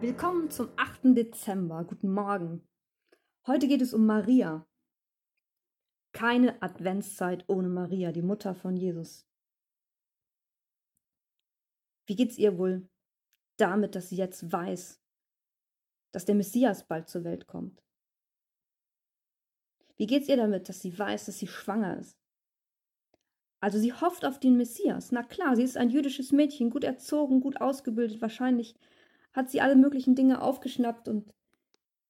Willkommen zum 8. Dezember. Guten Morgen. Heute geht es um Maria. Keine Adventszeit ohne Maria, die Mutter von Jesus. Wie geht's ihr wohl damit, dass sie jetzt weiß, dass der Messias bald zur Welt kommt? Wie geht's ihr damit, dass sie weiß, dass sie schwanger ist? Also sie hofft auf den Messias. Na klar, sie ist ein jüdisches Mädchen, gut erzogen, gut ausgebildet, wahrscheinlich hat sie alle möglichen Dinge aufgeschnappt und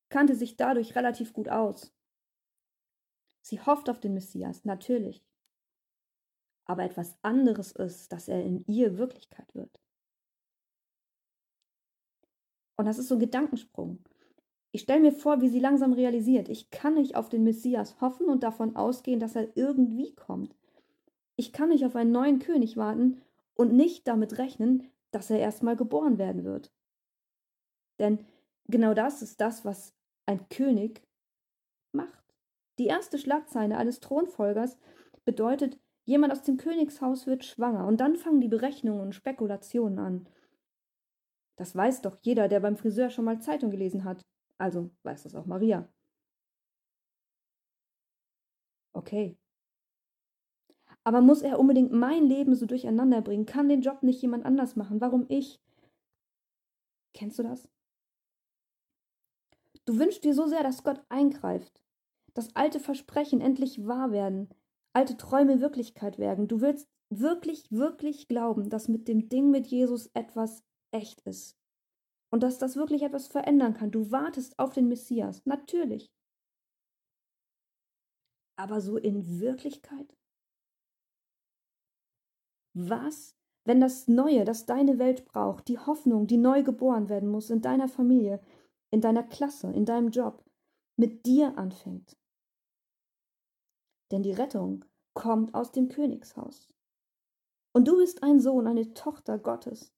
kannte sich dadurch relativ gut aus. Sie hofft auf den Messias, natürlich. Aber etwas anderes ist, dass er in ihr Wirklichkeit wird. Und das ist so ein Gedankensprung. Ich stelle mir vor, wie sie langsam realisiert, ich kann nicht auf den Messias hoffen und davon ausgehen, dass er irgendwie kommt. Ich kann nicht auf einen neuen König warten und nicht damit rechnen, dass er erstmal geboren werden wird. Denn genau das ist das, was ein König macht. Die erste Schlagzeile eines Thronfolgers bedeutet, jemand aus dem Königshaus wird schwanger. Und dann fangen die Berechnungen und Spekulationen an. Das weiß doch jeder, der beim Friseur schon mal Zeitung gelesen hat. Also weiß das auch Maria. Okay. Aber muss er unbedingt mein Leben so durcheinander bringen? Kann den Job nicht jemand anders machen? Warum ich? Kennst du das? Du wünschst dir so sehr, dass Gott eingreift, dass alte Versprechen endlich wahr werden, alte Träume Wirklichkeit werden. Du willst wirklich, wirklich glauben, dass mit dem Ding mit Jesus etwas echt ist und dass das wirklich etwas verändern kann. Du wartest auf den Messias, natürlich. Aber so in Wirklichkeit? Was, wenn das Neue, das deine Welt braucht, die Hoffnung, die neu geboren werden muss in deiner Familie, in deiner Klasse, in deinem Job, mit dir anfängt. Denn die Rettung kommt aus dem Königshaus. Und du bist ein Sohn, eine Tochter Gottes.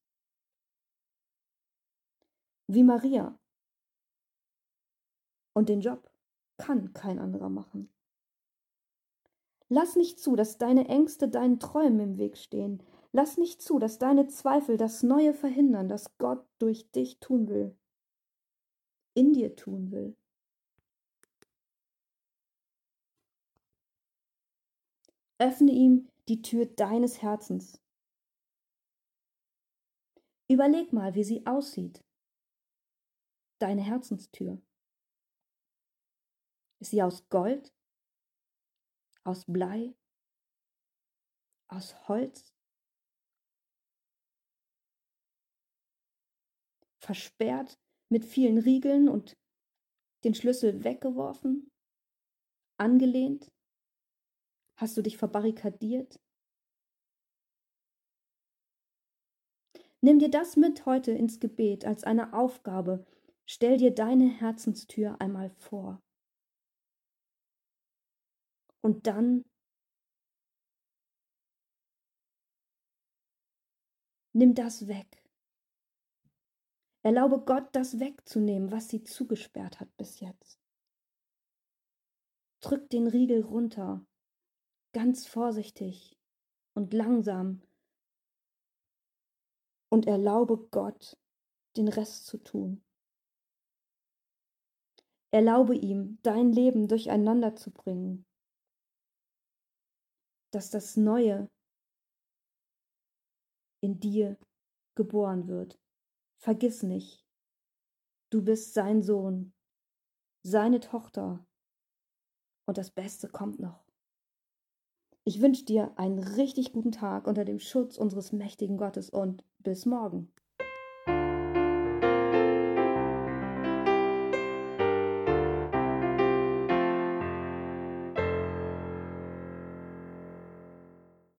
Wie Maria. Und den Job kann kein anderer machen. Lass nicht zu, dass deine Ängste deinen Träumen im Weg stehen. Lass nicht zu, dass deine Zweifel das Neue verhindern, das Gott durch dich tun will in dir tun will. Öffne ihm die Tür deines Herzens. Überleg mal, wie sie aussieht. Deine Herzenstür. Ist sie aus Gold? Aus Blei? Aus Holz? Versperrt mit vielen Riegeln und den Schlüssel weggeworfen? Angelehnt? Hast du dich verbarrikadiert? Nimm dir das mit heute ins Gebet als eine Aufgabe. Stell dir deine Herzenstür einmal vor. Und dann nimm das weg. Erlaube Gott, das wegzunehmen, was sie zugesperrt hat bis jetzt. Drück den Riegel runter, ganz vorsichtig und langsam, und erlaube Gott, den Rest zu tun. Erlaube ihm, dein Leben durcheinander zu bringen, dass das Neue in dir geboren wird. Vergiss nicht, du bist sein Sohn, seine Tochter. Und das Beste kommt noch. Ich wünsche dir einen richtig guten Tag unter dem Schutz unseres mächtigen Gottes und bis morgen.